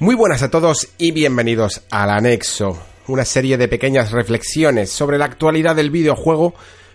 Muy buenas a todos y bienvenidos al Anexo, una serie de pequeñas reflexiones sobre la actualidad del videojuego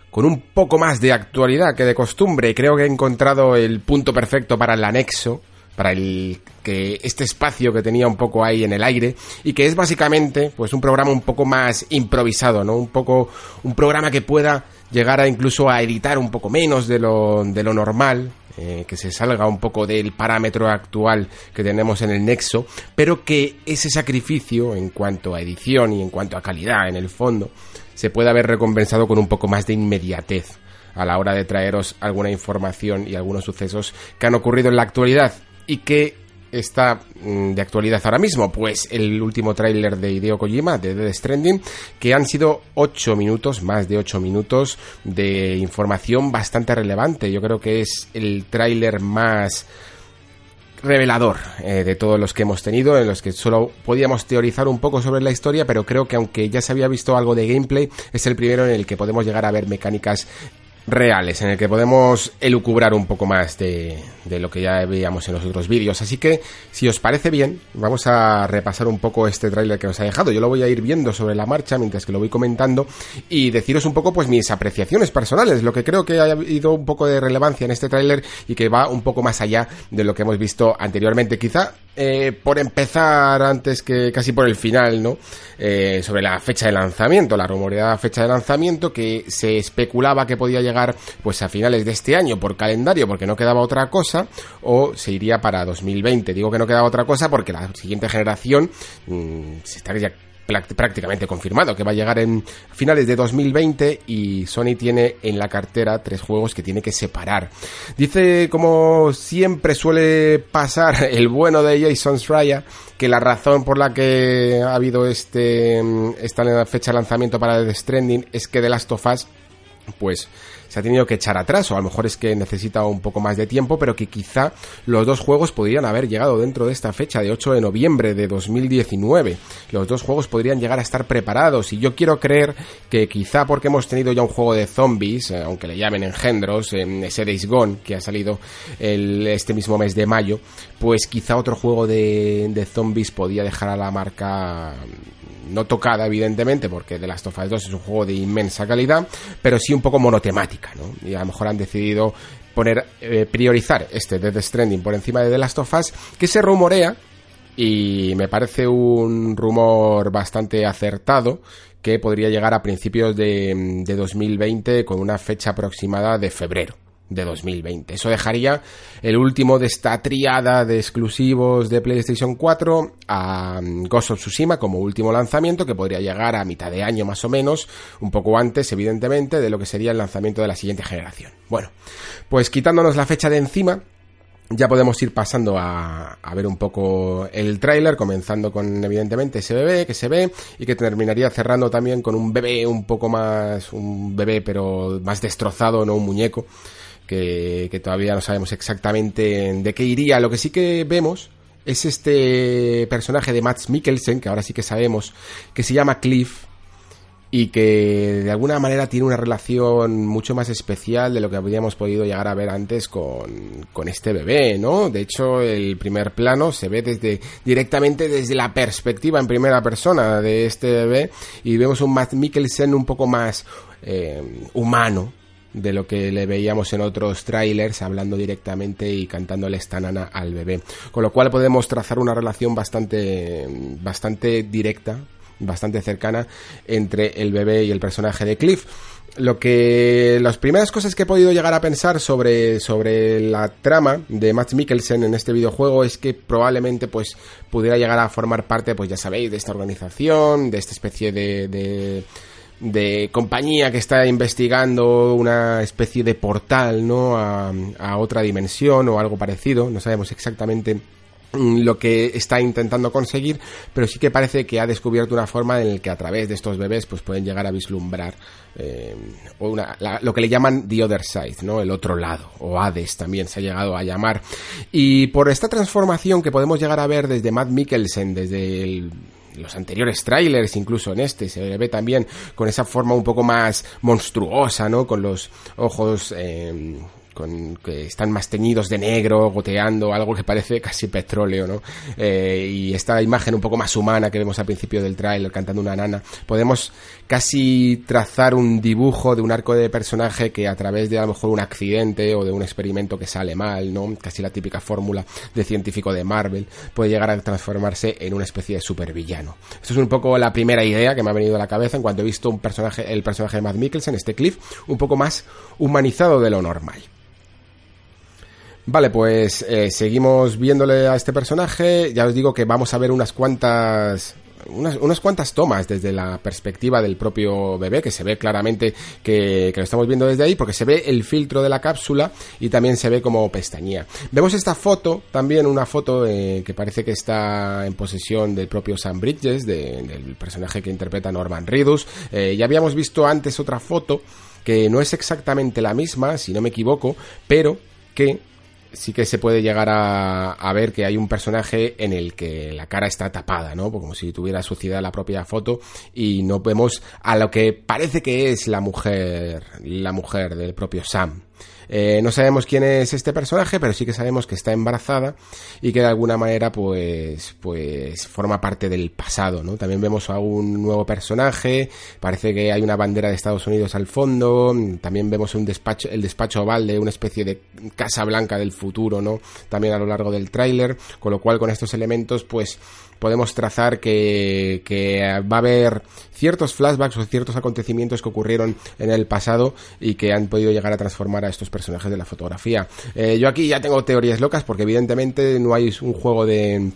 con un poco más de actualidad que de costumbre. Creo que he encontrado el punto perfecto para el anexo, para el que este espacio que tenía un poco ahí en el aire y que es básicamente pues un programa un poco más improvisado, ¿no? Un poco un programa que pueda llegar a incluso a editar un poco menos de lo, de lo normal, eh, que se salga un poco del parámetro actual que tenemos en el Nexo, pero que ese sacrificio en cuanto a edición y en cuanto a calidad en el fondo se pueda haber recompensado con un poco más de inmediatez a la hora de traeros alguna información y algunos sucesos que han ocurrido en la actualidad y que está mm, de actualidad ahora mismo? Pues el último tráiler de Hideo Kojima, de Dead Stranding, que han sido 8 minutos, más de 8 minutos de información bastante relevante. Yo creo que es el tráiler más revelador eh, de todos los que hemos tenido, en los que solo podíamos teorizar un poco sobre la historia, pero creo que aunque ya se había visto algo de gameplay, es el primero en el que podemos llegar a ver mecánicas reales, en el que podemos elucubrar un poco más de, lo que ya veíamos en los otros vídeos. Así que, si os parece bien, vamos a repasar un poco este tráiler que nos ha dejado. Yo lo voy a ir viendo sobre la marcha mientras que lo voy comentando y deciros un poco pues mis apreciaciones personales, lo que creo que ha habido un poco de relevancia en este tráiler y que va un poco más allá de lo que hemos visto anteriormente. Quizá eh, por empezar antes que casi por el final, ¿no? Eh, sobre la fecha de lanzamiento, la rumoreada fecha de lanzamiento que se especulaba que podía llegar pues a finales de este año por calendario porque no quedaba otra cosa o se iría para 2020. Digo que no quedaba otra cosa porque la siguiente generación mmm, se prácticamente confirmado que va a llegar en finales de 2020 y Sony tiene en la cartera tres juegos que tiene que separar. Dice, como siempre suele pasar, el bueno de Jason Schreier, que la razón por la que ha habido este esta fecha de lanzamiento para The Stranding es que The Last of Us pues se ha tenido que echar atrás, o a lo mejor es que necesita un poco más de tiempo, pero que quizá los dos juegos podrían haber llegado dentro de esta fecha de 8 de noviembre de 2019. Los dos juegos podrían llegar a estar preparados, y yo quiero creer que quizá porque hemos tenido ya un juego de zombies, eh, aunque le llamen engendros, en ese Days Gone, que ha salido el, este mismo mes de mayo, pues quizá otro juego de, de zombies podía dejar a la marca no tocada evidentemente porque The Last of Us 2 es un juego de inmensa calidad, pero sí un poco monotemática, ¿no? Y a lo mejor han decidido poner eh, priorizar este Death Stranding por encima de The Last of Us, que se rumorea y me parece un rumor bastante acertado que podría llegar a principios de, de 2020 con una fecha aproximada de febrero de 2020. Eso dejaría el último de esta triada de exclusivos de PlayStation 4 a Ghost of Tsushima como último lanzamiento que podría llegar a mitad de año más o menos, un poco antes evidentemente de lo que sería el lanzamiento de la siguiente generación. Bueno, pues quitándonos la fecha de encima, ya podemos ir pasando a, a ver un poco el tráiler, comenzando con evidentemente ese bebé que se ve y que terminaría cerrando también con un bebé un poco más, un bebé pero más destrozado, no un muñeco que, todavía no sabemos exactamente de qué iría. Lo que sí que vemos es este personaje de Max Mikkelsen, que ahora sí que sabemos, que se llama Cliff, y que de alguna manera tiene una relación mucho más especial de lo que habríamos podido llegar a ver antes con, con, este bebé, ¿no? De hecho, el primer plano se ve desde directamente desde la perspectiva en primera persona de este bebé y vemos un Matt Mikkelsen un poco más eh, humano, de lo que le veíamos en otros trailers, hablando directamente y cantándole esta nana al bebé. Con lo cual podemos trazar una relación bastante, bastante directa bastante cercana entre el bebé y el personaje de Cliff lo que las primeras cosas que he podido llegar a pensar sobre, sobre la trama de Matt Mikkelsen en este videojuego es que probablemente pues pudiera llegar a formar parte pues ya sabéis de esta organización de esta especie de, de de compañía que está investigando una especie de portal, ¿no? A, a, otra dimensión o algo parecido. No sabemos exactamente Mm, lo que está intentando conseguir, pero sí que parece que ha descubierto una forma en la que a través de estos bebés pues pueden llegar a vislumbrar eh, una, lo que le llaman the other side, ¿no? El otro lado, o Hades también se ha llegado a llamar. Y por esta transformación que podemos llegar a ver desde Matt Mikkelsen, desde los anteriores trailers, incluso en este, se ve también con esa forma un poco más monstruosa, ¿no? Con los ojos eh, con, que están más teñidos de negro, goteando, algo que parece casi petróleo, ¿no? Eh, y esta imagen un poco más humana que vemos al principio del tráiler cantando una nana, podemos casi trazar un dibujo de un arco de personaje que a través de a lo mejor un accidente o de un experimento que sale mal, ¿no? Casi la típica fórmula de científico de Marvel, puede llegar a transformarse en una especie de supervillano. Esto es un poco la primera idea que me ha venido a la cabeza en cuanto he visto un personaje, el personaje de Matt Mikkelsen, este Cliff, un poco más humanizado de lo normal. Vale, pues eh, seguimos viéndole a este personaje. Ya os digo que vamos a ver unas cuantas unas, unas, cuantas tomas desde la perspectiva del propio bebé, que se ve claramente que, que, lo estamos viendo desde ahí, porque se ve el filtro de la cápsula y también se ve como pestañía. Vemos esta foto, también una foto eh, que parece que está en posesión del propio Sam Bridges, de, del personaje que interpreta Norman Reedus. Eh, ya habíamos visto antes otra foto que no es exactamente la misma, si no me equivoco, pero que sí que se puede llegar a, ver que hay un personaje en el que la cara está tapada, ¿no? Como si tuviera suciedad la propia foto y no vemos a lo que parece que es la mujer, la mujer del propio Sam. Eh, no sabemos quién es este personaje, pero sí que sabemos que está embarazada y que de alguna manera pues, pues forma parte del pasado, ¿no? También vemos a un nuevo personaje, parece que hay una bandera de Estados Unidos al fondo, también vemos un despacho, el despacho oval de una especie de Casa Blanca del futuro, ¿no? También a lo largo del tráiler, con lo cual con estos elementos pues podemos trazar que, va a haber ciertos flashbacks o ciertos acontecimientos que ocurrieron en el pasado y que han podido llegar a transformar a estos personajes de la fotografía. Eh, yo aquí ya tengo teorías locas porque evidentemente no hay un juego de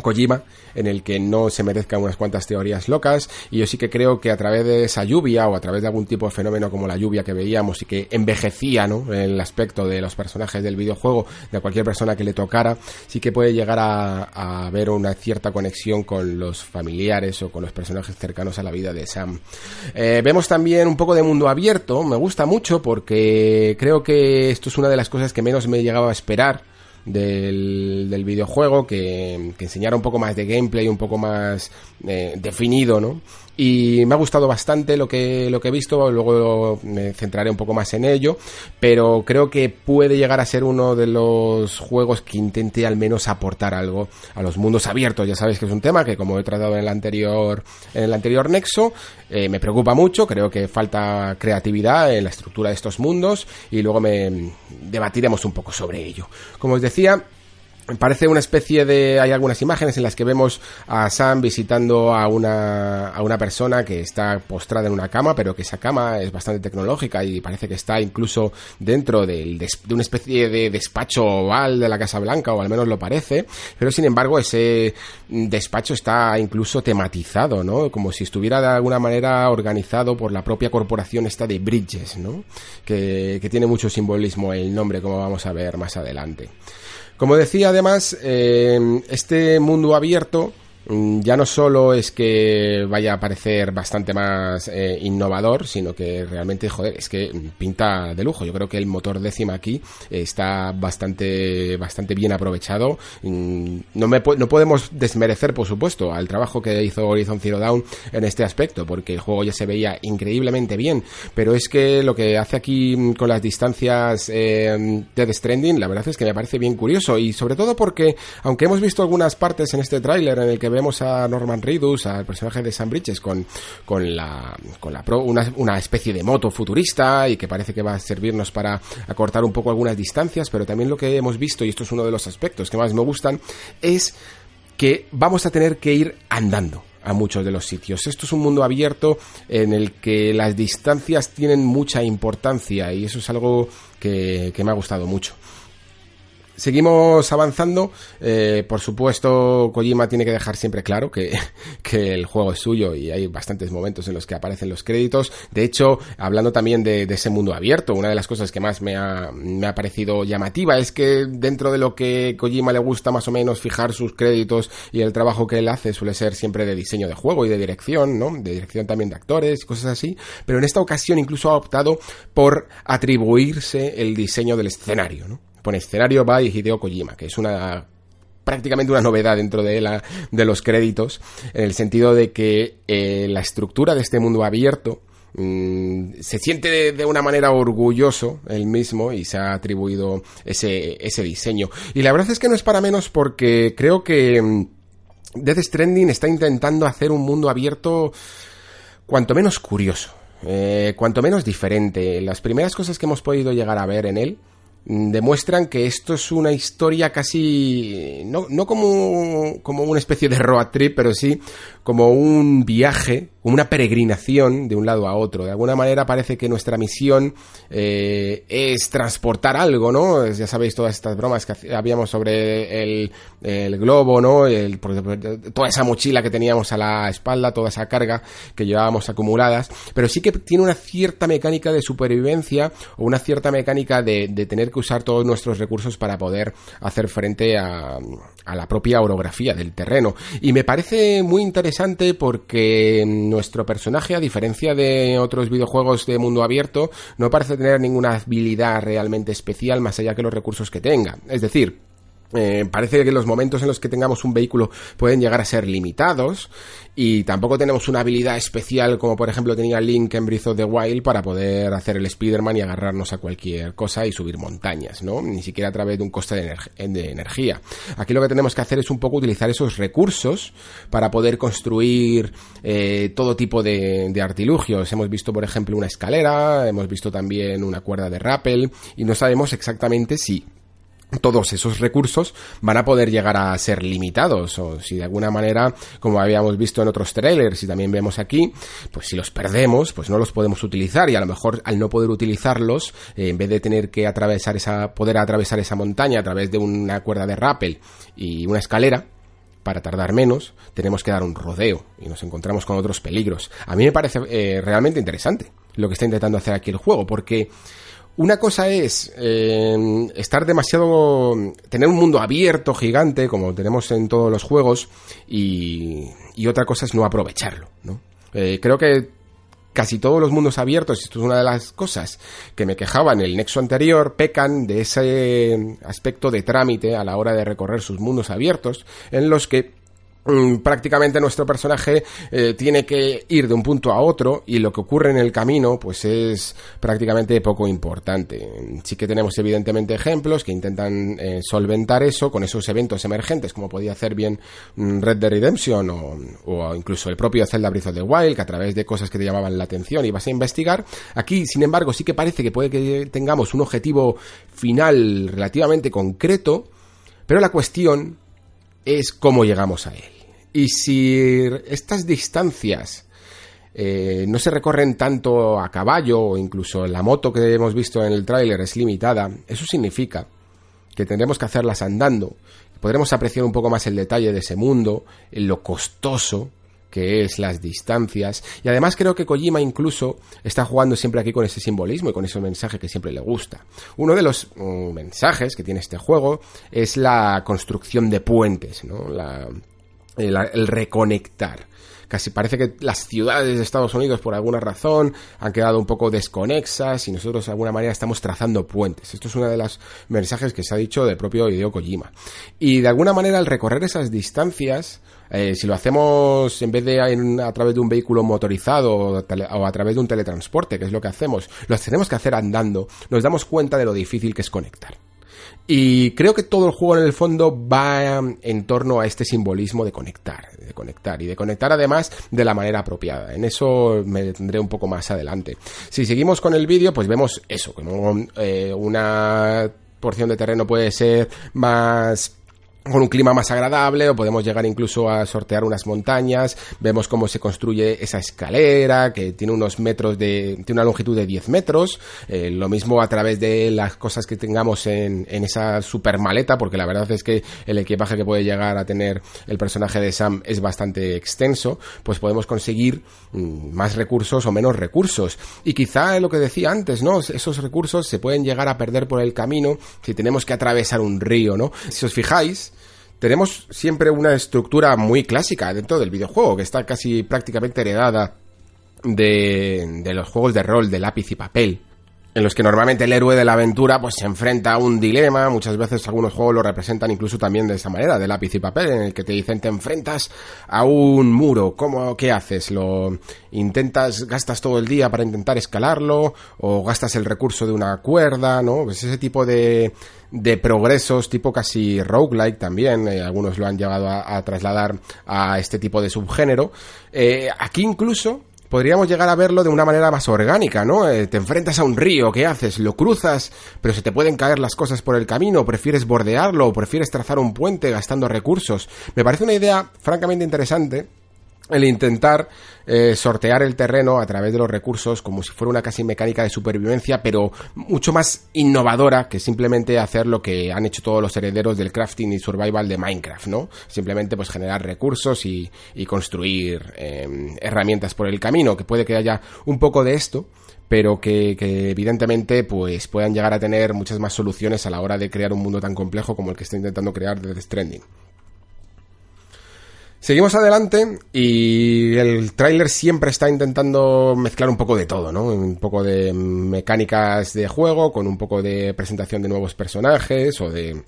Kojima en el que no se merezcan unas cuantas teorías locas y yo sí que creo que a través de esa lluvia o a través de algún tipo de fenómeno como la lluvia que veíamos y que envejecía ¿no? el aspecto de los personajes del videojuego de cualquier persona que le tocara sí que puede llegar a, a ver una cierta conexión con los familiares o con los personajes cercanos a la vida de Sam eh, vemos también un poco de mundo abierto me gusta mucho porque creo que esto es una de las cosas que menos me llegaba a esperar del, del videojuego que, que, enseñara un poco más de gameplay, un poco más eh, definido, ¿no? Y me ha gustado bastante lo que, lo que he visto, luego me centraré un poco más en ello, pero creo que puede llegar a ser uno de los juegos que intente al menos aportar algo a los mundos abiertos, ya sabéis que es un tema que como he tratado en el anterior, en el anterior Nexo, eh, me preocupa mucho, creo que falta creatividad en la estructura de estos mundos y luego me debatiremos un poco sobre ello. Como os decía, Parece una especie de... Hay algunas imágenes en las que vemos a Sam visitando a una, a una persona que está postrada en una cama, pero que esa cama es bastante tecnológica y parece que está incluso dentro del, de una especie de despacho oval de la Casa Blanca, o al menos lo parece. Pero sin embargo, ese despacho está incluso tematizado, ¿no? Como si estuviera de alguna manera organizado por la propia corporación esta de Bridges, ¿no? Que, que tiene mucho simbolismo el nombre, como vamos a ver más adelante. Como decía además, eh, este mundo abierto ya no solo es que vaya a parecer bastante más eh, innovador, sino que realmente, joder, es que pinta de lujo. Yo creo que el motor décima aquí está bastante, bastante bien aprovechado. Mm, no, no podemos desmerecer, por supuesto, al trabajo que hizo Horizon Zero Dawn en este aspecto, porque el juego ya se veía increíblemente bien, pero es que lo que hace aquí mm, con las distancias eh, de Stranding, la verdad es que me parece bien curioso, y sobre todo porque, aunque hemos visto algunas partes en este tráiler en el que vemos a Norman Reedus, al personaje de Sam Bridges, con, con la, con la pro, una, una especie de moto futurista y que parece que va a servirnos para acortar un poco algunas distancias, pero también lo que hemos visto, y esto es uno de los aspectos que más me gustan, es que vamos a tener que ir andando a muchos de los sitios. Esto es un mundo abierto en el que las distancias tienen mucha importancia y eso es algo que me ha gustado mucho. Seguimos avanzando. Eh, por supuesto, Kojima tiene que dejar siempre claro que, que, el juego es suyo y hay bastantes momentos en los que aparecen los créditos. De hecho, hablando también de, de ese mundo abierto, una de las cosas que más me ha, me ha, parecido llamativa es que dentro de lo que Kojima le gusta más o menos fijar sus créditos y el trabajo que él hace suele ser siempre de diseño de juego y de dirección, ¿no? De dirección también de actores y cosas así. Pero en esta ocasión incluso ha optado por atribuirse el diseño del escenario, ¿no? Pone escenario by Hideo Kojima, que es una prácticamente una novedad dentro de, la, de los créditos, en el sentido de que eh, la estructura de este mundo abierto mm, se siente de, una manera orgulloso él mismo y se ha atribuido ese, ese diseño. Y la verdad es que no es para menos porque creo que mm, Death Stranding está intentando hacer un mundo abierto cuanto menos curioso. Eh, cuanto menos diferente. Las primeras cosas que hemos podido llegar a ver en él demuestran que esto es una historia casi, no, no como, como una especie de road trip, pero sí como un viaje, una peregrinación de un lado a otro. De alguna manera parece que nuestra misión eh, es transportar algo, ¿no? Ya sabéis todas estas bromas que habíamos sobre el, globo, ¿no? El, toda esa mochila que teníamos a la espalda, toda esa carga que llevábamos acumuladas, pero sí que tiene una cierta mecánica de supervivencia o una cierta mecánica de, tener que usar todos nuestros recursos para poder hacer frente a la propia orografía del terreno. Y me parece muy interesante porque nuestro personaje, a diferencia de otros videojuegos de mundo abierto, no parece tener ninguna habilidad realmente especial más allá que los recursos que tenga. Es decir, eh, parece que los momentos en los que tengamos un vehículo pueden llegar a ser limitados y tampoco tenemos una habilidad especial como por ejemplo tenía Link en Breath of the Wild para poder hacer el Spider-Man y agarrarnos a cualquier cosa y subir montañas, ¿no? Ni siquiera a través de un coste de, energía. Aquí lo que tenemos que hacer es un poco utilizar esos recursos para poder construir eh, todo tipo de, de artilugios. Hemos visto por ejemplo una escalera, hemos visto también una cuerda de rappel y no sabemos exactamente si todos esos recursos van a poder llegar a ser limitados o si de alguna manera como habíamos visto en otros trailers y también vemos aquí pues si los perdemos pues no los podemos utilizar y a lo mejor al no poder utilizarlos eh, en vez de tener que atravesar esa poder atravesar esa montaña a través de una cuerda de rappel y una escalera para tardar menos, tenemos que dar un rodeo y nos encontramos con otros peligros. A mí me parece eh, realmente interesante lo que está intentando hacer aquí el juego, porque una cosa es eh, estar demasiado. tener un mundo abierto, gigante, como tenemos en todos los juegos, y, y otra cosa es no aprovecharlo. Eh, creo que casi todos los mundos abiertos, esto es una de las cosas que me quejaba en el nexo anterior, pecan de ese aspecto de trámite a la hora de recorrer sus mundos abiertos, en los que prácticamente nuestro personaje eh, tiene que ir de un punto a otro y lo que ocurre en el camino pues es prácticamente poco importante. Sí que tenemos evidentemente ejemplos que intentan eh, solventar eso con esos eventos emergentes como podía hacer bien mm, Red Dead Redemption o, incluso el propio Zelda Breath of the Wild que a través de cosas que te llamaban la atención ibas a investigar. Aquí sin embargo sí que parece que puede que tengamos un objetivo final relativamente concreto pero la cuestión es cómo llegamos a él. Y si estas distancias eh, no se recorren tanto a caballo o incluso la moto que hemos visto en el tráiler es limitada, eso significa que tendremos que hacerlas andando. Podremos apreciar un poco más el detalle de ese mundo, lo costoso que es las distancias. Y además creo que Kojima incluso está jugando siempre aquí con ese simbolismo y con ese mensaje que siempre le gusta. Uno de los mm, mensajes que tiene este juego es la construcción de puentes, ¿no? La, el, reconectar. Casi parece que las ciudades de Estados Unidos, por alguna razón, han quedado un poco desconexas y nosotros de alguna manera estamos trazando puentes. Esto es uno de los mensajes que se ha dicho del propio Hideo Kojima. Y de alguna manera, al recorrer esas distancias, eh, si lo hacemos en vez de a través de un vehículo motorizado o, o, a través de un teletransporte, que es lo que hacemos, lo tenemos que hacer andando, nos damos cuenta de lo difícil que es conectar. Y creo que todo el juego en el fondo va en torno a este simbolismo de conectar, de conectar y de conectar además de la manera apropiada. En eso me detendré un poco más adelante. Si seguimos con el vídeo, pues vemos eso, como eh, una porción de terreno puede ser más con un clima más agradable o podemos llegar incluso a sortear unas montañas, vemos cómo se construye esa escalera que tiene unos metros de, tiene una longitud de 10 metros, eh, lo mismo a través de las cosas que tengamos en, en esa super maleta, porque la verdad es que el equipaje que puede llegar a tener el personaje de Sam es bastante extenso, pues podemos conseguir mm, más recursos o menos recursos. Y quizá lo que decía antes, ¿no? Esos recursos se pueden llegar a perder por el camino si tenemos que atravesar un río, ¿no? Si os fijáis, tenemos siempre una estructura muy clásica dentro del videojuego, que está casi prácticamente heredada de, de los juegos de rol de lápiz y papel en los que normalmente el héroe de la aventura pues se enfrenta a un dilema, muchas veces algunos juegos lo representan incluso también de esa manera, de lápiz y papel, en el que te dicen te enfrentas a un muro, ¿cómo qué haces? ¿Lo intentas gastas todo el día para intentar escalarlo o gastas el recurso de una cuerda, ¿no? Pues ese tipo de de progresos tipo casi roguelike también, eh, algunos lo han llevado a, trasladar a este tipo de subgénero. Eh, aquí incluso podríamos llegar a verlo de una manera más orgánica, ¿no? Eh, te enfrentas a un río, ¿qué haces? Lo cruzas, pero se te pueden caer las cosas por el camino, prefieres bordearlo, o prefieres trazar un puente gastando recursos. Me parece una idea francamente interesante el intentar eh, sortear el terreno a través de los recursos como si fuera una casi mecánica de supervivencia, pero mucho más innovadora que simplemente hacer lo que han hecho todos los herederos del crafting y survival de Minecraft, ¿no? Simplemente pues generar recursos y, construir em, herramientas por el camino, que puede que haya un poco de esto, pero que, evidentemente pues puedan llegar a tener muchas más soluciones a la hora de crear un mundo tan complejo como el que está intentando crear Death Stranding. Seguimos adelante y el tráiler siempre está intentando mezclar un poco de todo, ¿no? Un poco de mecánicas de juego con un poco de presentación de nuevos personajes o de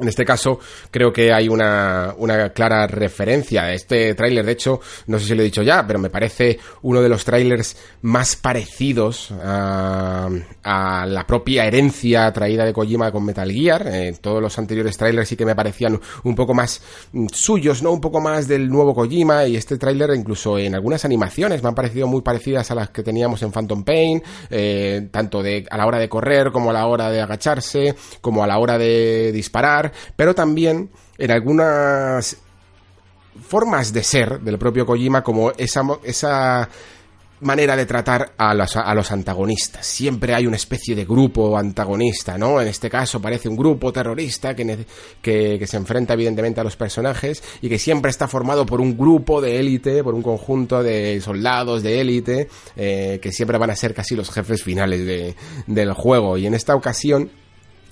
en este caso, creo que hay una, una clara referencia. Este tráiler, de hecho, no sé si lo he dicho ya, pero me parece uno de los tráilers más parecidos a, a, la propia herencia traída de Kojima con Metal Gear. Eh, todos los anteriores trailers sí que me parecían un poco más mm, suyos, ¿no? Un poco más del nuevo Kojima. Y este tráiler, incluso en algunas animaciones, me han parecido muy parecidas a las que teníamos en Phantom Pain, eh, tanto de, a la hora de correr, como a la hora de agacharse, como a la hora de disparar pero también en algunas formas de ser del propio Kojima como esa, esa manera de tratar a los, a los, antagonistas. Siempre hay una especie de grupo antagonista, ¿no? En este caso parece un grupo terrorista que, que, se enfrenta evidentemente a los personajes y que siempre está formado por un grupo de élite, por un conjunto de soldados de élite, eh, que siempre van a ser casi los jefes finales de, del juego. Y en esta ocasión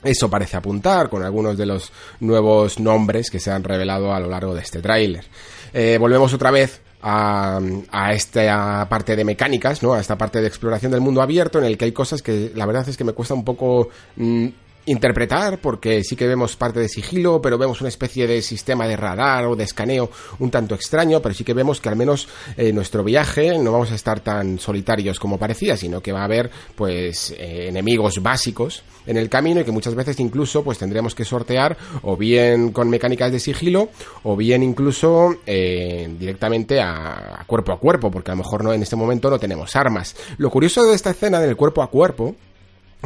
eso parece apuntar con algunos de los nuevos nombres que se han revelado a lo largo de este tráiler. Eh, volvemos otra vez a, esta parte de mecánicas, ¿no? A esta parte de exploración del mundo abierto en el que hay cosas que la verdad es que me cuesta un poco mm, interpretar, porque sí que vemos parte de sigilo, pero vemos una especie de sistema de radar o de escaneo un tanto extraño, pero sí que vemos que al menos en eh, nuestro viaje no vamos a estar tan solitarios como parecía, sino que va a haber pues eh, enemigos básicos en el camino y que muchas veces incluso pues tendremos que sortear o bien con mecánicas de sigilo o bien incluso eh, directamente a, a cuerpo a cuerpo, porque a lo mejor no en este momento no tenemos armas. Lo curioso de esta escena del cuerpo a cuerpo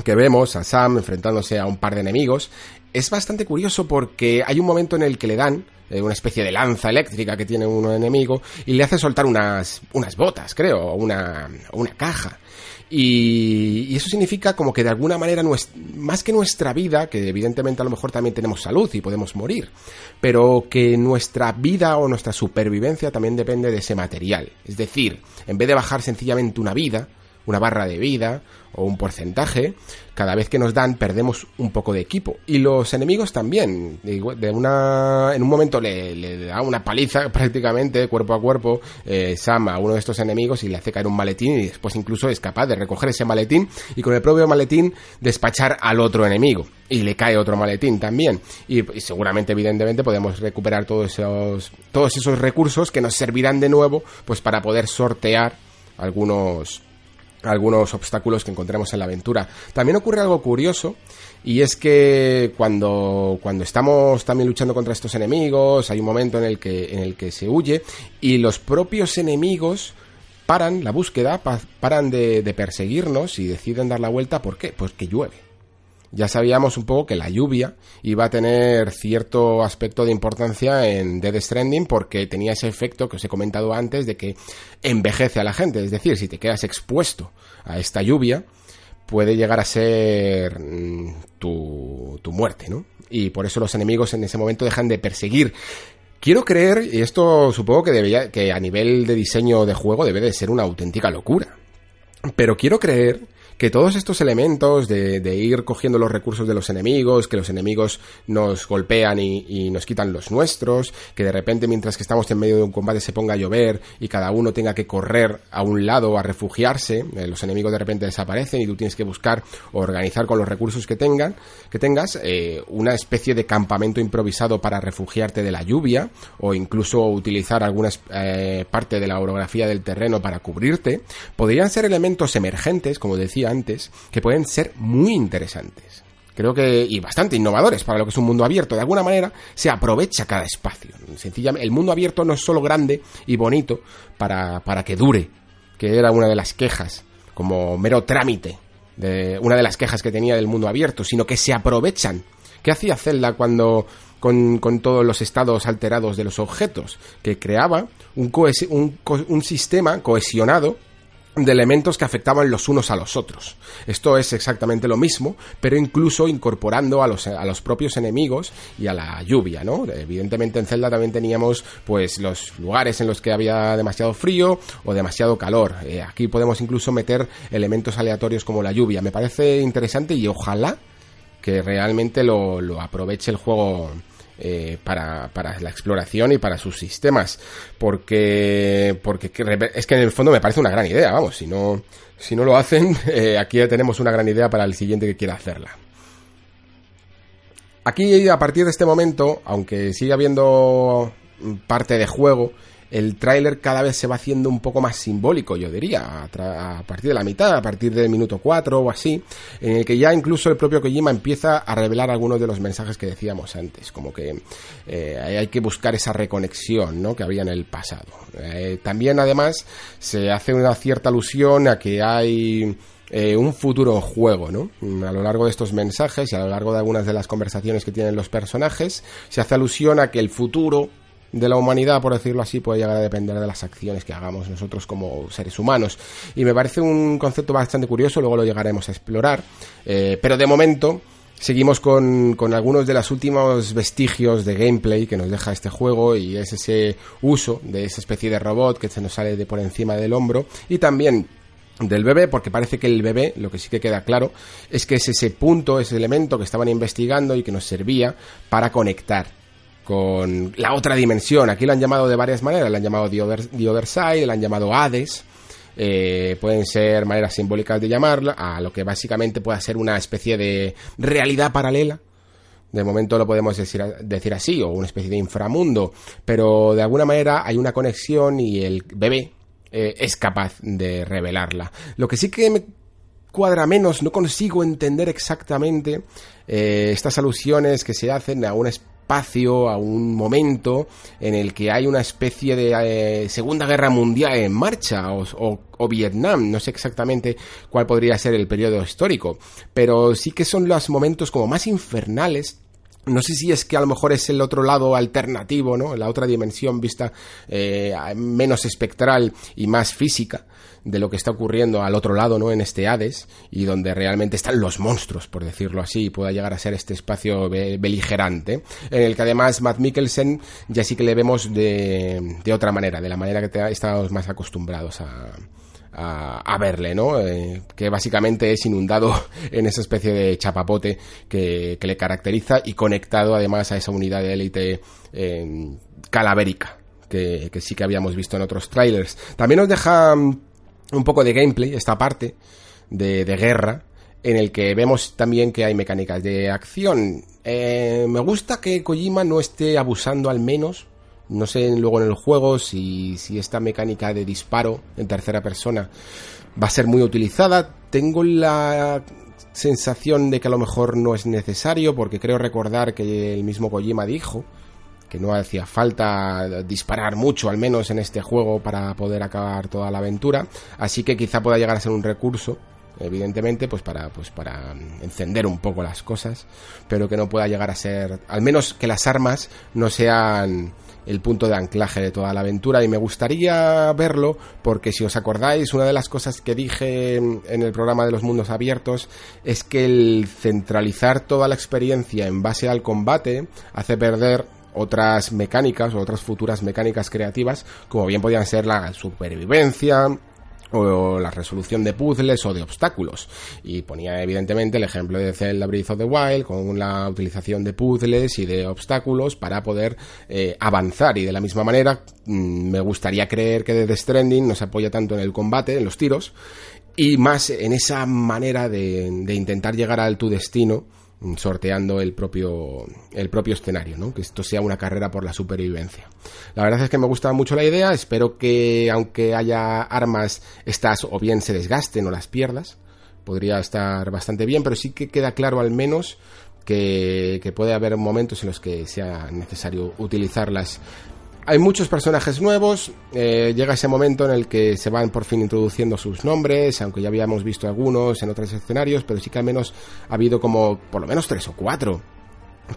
que vemos a Sam enfrentándose a un par de enemigos, es bastante curioso porque hay un momento en el que le dan eh, una especie de lanza eléctrica que tiene uno enemigo y le hace soltar unas, unas botas, creo, o una, una caja. Y, y, eso significa como que de alguna manera, más que nuestra vida, que evidentemente a lo mejor también tenemos salud y podemos morir, pero que nuestra vida o nuestra supervivencia también depende de ese material. Es decir, en vez de bajar sencillamente una vida, una barra de vida o un porcentaje, cada vez que nos dan perdemos un poco de equipo. Y los enemigos también. De una, en un momento le, da una paliza prácticamente cuerpo a cuerpo eh, Sam a uno de estos enemigos y le hace caer un maletín y después incluso es capaz de recoger ese maletín y con el propio maletín despachar al otro enemigo. Y le cae otro maletín también. Y, y seguramente, evidentemente, podemos recuperar todos esos, todos esos recursos que nos servirán de nuevo pues para poder sortear algunos algunos obstáculos que encontremos en la aventura. También ocurre algo curioso y es que cuando, cuando estamos también luchando contra estos enemigos, hay un momento en el que, en el que se huye y los propios enemigos paran la búsqueda, paran de, de perseguirnos y deciden dar la vuelta. ¿Por qué? Porque llueve. Ya sabíamos un poco que la lluvia iba a tener cierto aspecto de importancia en Dead Stranding porque tenía ese efecto que os he comentado antes de que envejece a la gente. Es decir, si te quedas expuesto a esta lluvia, puede llegar a ser mm, tu, tu muerte, ¿no? Y por eso los enemigos en ese momento dejan de perseguir Quiero creer, y esto supongo que debería, que a nivel de diseño de juego debe de ser una auténtica locura. Pero quiero creer que todos estos elementos de, ir cogiendo los recursos de los enemigos, que los enemigos nos golpean y, nos quitan los nuestros, que de repente mientras que estamos en medio de un combate se ponga a llover y cada uno tenga que correr a un lado a refugiarse, eh, los enemigos de repente desaparecen y tú tienes que buscar o organizar con los recursos que tengan, que tengas eh, una especie de campamento improvisado para refugiarte de la lluvia o incluso utilizar alguna eh, parte de la orografía del terreno para cubrirte, podrían ser elementos emergentes, como decía que pueden ser muy interesantes. Creo que, y bastante innovadores para lo que es un mundo abierto. De alguna manera se aprovecha cada espacio. Sencillamente, el mundo abierto no es solo grande y bonito para, para que dure, que era una de las quejas, como mero trámite, de una de las quejas que tenía del mundo abierto, sino que se aprovechan. ¿Qué hacía Zelda cuando con, con, todos los estados alterados de los objetos, que creaba un, un, un, sistema cohesionado de elementos que afectaban los unos a los otros. Esto es exactamente lo mismo, pero incluso incorporando a los, a los propios enemigos y a la lluvia, ¿no? Evidentemente en Zelda también teníamos pues los lugares en los que había demasiado frío o demasiado calor. Eh, aquí podemos incluso meter elementos aleatorios como la lluvia. Me parece interesante y ojalá que realmente lo, lo aproveche el juego eh, para, para, la exploración y para sus sistemas. Porque, porque es que en el fondo me parece una gran idea, vamos, si no, si no lo hacen, eh, aquí ya tenemos una gran idea para el siguiente que quiera hacerla. Aquí, a partir de este momento, aunque sigue habiendo parte de juego, el tráiler cada vez se va haciendo un poco más simbólico, yo diría, a, partir de la mitad, a partir del minuto 4 o así, en el que ya incluso el propio Kojima empieza a revelar algunos de los mensajes que decíamos antes, como que eh, hay que buscar esa reconexión ¿no? que había en el pasado. Eh, también además se hace una cierta alusión a que hay... Eh, un futuro juego, ¿no? A lo largo de estos mensajes y a lo largo de algunas de las conversaciones que tienen los personajes, se hace alusión a que el futuro de la humanidad, por decirlo así, puede llegar a depender de las acciones que hagamos nosotros como seres humanos. Y me parece un concepto bastante curioso, luego lo llegaremos a explorar. Eh, pero de momento seguimos con, con, algunos de los últimos vestigios de gameplay que nos deja este juego y es ese uso de esa especie de robot que se nos sale de por encima del hombro y también del bebé, porque parece que el bebé, lo que sí que queda claro, es que es ese punto, ese elemento que estaban investigando y que nos servía para conectar con la otra dimensión. Aquí lo han llamado de varias maneras, lo han llamado The Other, lo han llamado Hades. Eh, pueden ser maneras simbólicas de llamarla, a lo que básicamente puede ser una especie de realidad paralela. De momento lo podemos decir, decir así, o una especie de inframundo, pero de alguna manera hay una conexión y el bebé eh, es capaz de revelarla. Lo que sí que me cuadra menos, no consigo entender exactamente eh, estas alusiones que se hacen a una especie espacio, a un momento en el que hay una especie de eh, Segunda Guerra Mundial en marcha o, Vietnam, no sé exactamente cuál podría ser el periodo histórico, pero sí que son los momentos como más infernales no sé si es que a lo mejor es el otro lado alternativo, ¿no? La otra dimensión vista eh, menos espectral y más física de lo que está ocurriendo al otro lado, ¿no? En este Hades, y donde realmente están los monstruos, por decirlo así, y pueda llegar a ser este espacio beligerante, en el que además Matt Mikkelsen ya sí que le vemos de, de otra manera, de la manera que te, estamos más acostumbrados a, a, verle, ¿no? Eh, que básicamente es inundado en esa especie de chapapote que, le caracteriza y conectado además a esa unidad de élite eh, calavérica que, que, sí que habíamos visto en otros trailers. También nos deja un poco de gameplay, esta parte de, guerra, en el que vemos también que hay mecánicas de acción. Eh, me gusta que Kojima no esté abusando al menos, no sé luego en el juego si, si esta mecánica de disparo en tercera persona va a ser muy utilizada. Tengo la sensación de que a lo mejor no es necesario, porque creo recordar que el mismo Kojima dijo que no hacía falta disparar mucho, al menos en este juego, para poder acabar toda la aventura. Así que quizá pueda llegar a ser un recurso evidentemente, pues para, pues para encender un poco las cosas, pero que no pueda llegar a ser, al menos que las armas no sean el punto de anclaje de toda la aventura y me gustaría verlo porque si os acordáis una de las cosas que dije en el programa de los mundos abiertos es que el centralizar toda la experiencia en base al combate hace perder otras mecánicas o otras futuras mecánicas creativas como bien podían ser la supervivencia o la resolución de puzzles o de obstáculos. Y ponía evidentemente el ejemplo de Zelda Breath of the Wild con la utilización de puzzles y de obstáculos para poder eh, avanzar. Y de la misma manera mm, me gustaría creer que The Stranding nos apoya tanto en el combate, en los tiros, y más en esa manera de, de intentar llegar al tu destino sorteando el propio, el propio escenario, ¿no? Que esto sea una carrera por la supervivencia. La verdad es que me gusta mucho la idea, espero que aunque haya armas, estas o bien se desgasten o las pierdas, podría estar bastante bien, pero sí que queda claro al menos que, que puede haber momentos en los que sea necesario utilizarlas hay muchos personajes nuevos, eh, llega ese momento en el que se van por fin introduciendo sus nombres, aunque ya habíamos visto algunos en otros escenarios, pero sí que al menos ha habido como por lo menos tres o cuatro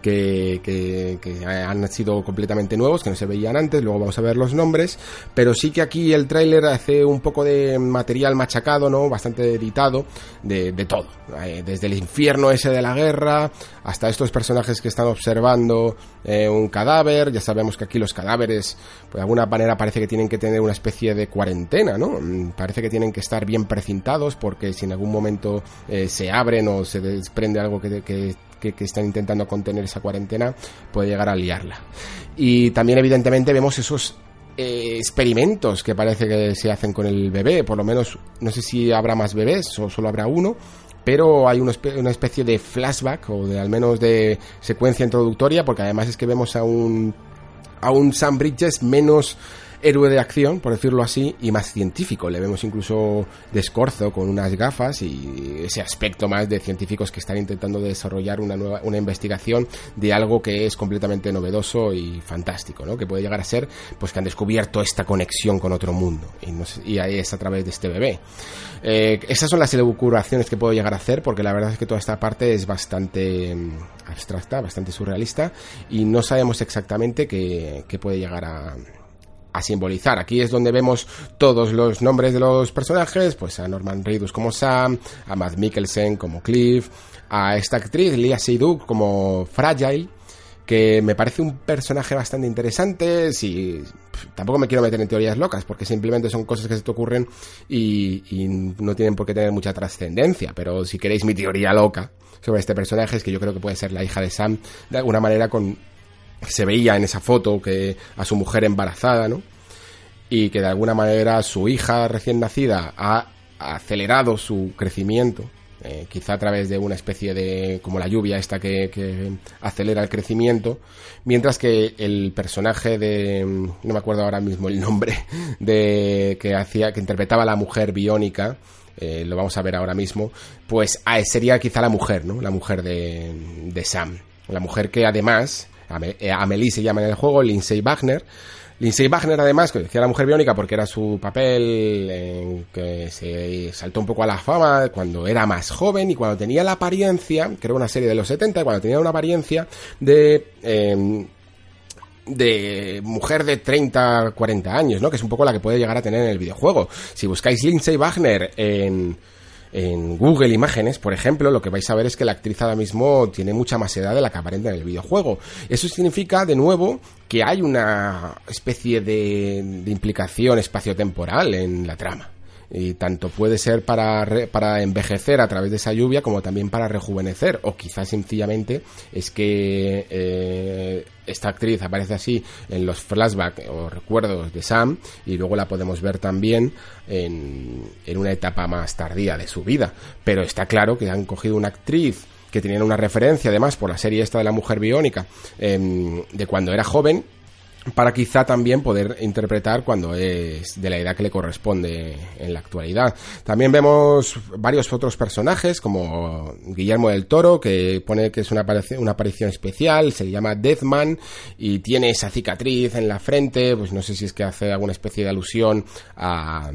que, que, que, han sido completamente nuevos, que no se veían antes, luego vamos a ver los nombres, pero sí que aquí el tráiler hace un poco de material machacado, ¿no? Bastante editado, de, de todo, eh, desde el infierno ese de la guerra, hasta estos personajes que están observando eh, un cadáver, ya sabemos que aquí los cadáveres, pues de alguna manera parece que tienen que tener una especie de cuarentena, ¿no? Mm, parece que tienen que estar bien precintados porque si en algún momento eh, se abren o se desprende algo que, que que, están intentando contener esa cuarentena puede llegar a liarla. Y también evidentemente vemos esos eh, experimentos que parece que se hacen con el bebé, por lo menos no sé si habrá más bebés o solo habrá uno, pero hay una, especie de flashback o de al menos de secuencia introductoria, porque además es que vemos a un a un Sam Bridges menos héroe de acción, por decirlo así, y más científico. Le vemos incluso de escorzo con unas gafas y ese aspecto más de científicos que están intentando desarrollar una nueva una investigación de algo que es completamente novedoso y fantástico, ¿no? Que puede llegar a ser pues que han descubierto esta conexión con otro mundo y, y ahí es a través de este bebé. Eh, esas son las elucubraciones que puedo llegar a hacer porque la verdad es que toda esta parte es bastante mm, abstracta, bastante surrealista y no sabemos exactamente qué puede llegar a, a simbolizar. Aquí es donde vemos todos los nombres de los personajes, pues a Norman Reedus como Sam, a Matt Mikkelsen como Cliff, a esta actriz Lia Seydoux como Fragile, que me parece un personaje bastante interesante, si tampoco me quiero meter en teorías locas, porque simplemente son cosas que se te ocurren y, y no tienen por qué tener mucha trascendencia, pero si queréis mi teoría loca sobre este personaje es que yo creo que puede ser la hija de Sam de alguna manera con se veía en esa foto que a su mujer embarazada, ¿no? Y que de alguna manera su hija recién nacida ha acelerado su crecimiento, eh, quizá a través de una especie de como la lluvia esta que, que, acelera el crecimiento, mientras que el personaje de no me acuerdo ahora mismo el nombre de que hacía que interpretaba a la mujer biónica eh, lo vamos a ver ahora mismo, pues ah, sería quizá la mujer, ¿no? La mujer de, de Sam, la mujer que además Amelie se llama en el juego, Lindsay Wagner. Lindsay Wagner, además, que decía la mujer biónica porque era su papel en que se saltó un poco a la fama cuando era más joven y cuando tenía la apariencia, creo una serie de los 70, cuando tenía una apariencia de. Em, de mujer de 30, 40 años, ¿no? Que es un poco la que puede llegar a tener en el videojuego. Si buscáis Lindsay Wagner en en Google Imágenes, por ejemplo, lo que vais a ver es que la actriz ahora mismo tiene mucha más edad de la que aparenta en el videojuego. Eso significa, de nuevo, que hay una especie de, implicación espaciotemporal en la trama y tanto puede ser para, para envejecer a través de esa lluvia como también para rejuvenecer. O quizás sencillamente es que eh, esta actriz aparece así en los flashbacks o recuerdos de Sam y luego la podemos ver también en, en una etapa más tardía de su vida. Pero está claro que han cogido una actriz que tenía una referencia además por la serie esta de la mujer biónica eh, de cuando era joven para quizá también poder interpretar cuando es de la edad que le corresponde en la actualidad. También vemos varios otros personajes, como Guillermo del Toro, que pone que es una, aparición especial, se llama Deathman, y tiene esa cicatriz en la frente, pues no sé si es que hace alguna especie de alusión a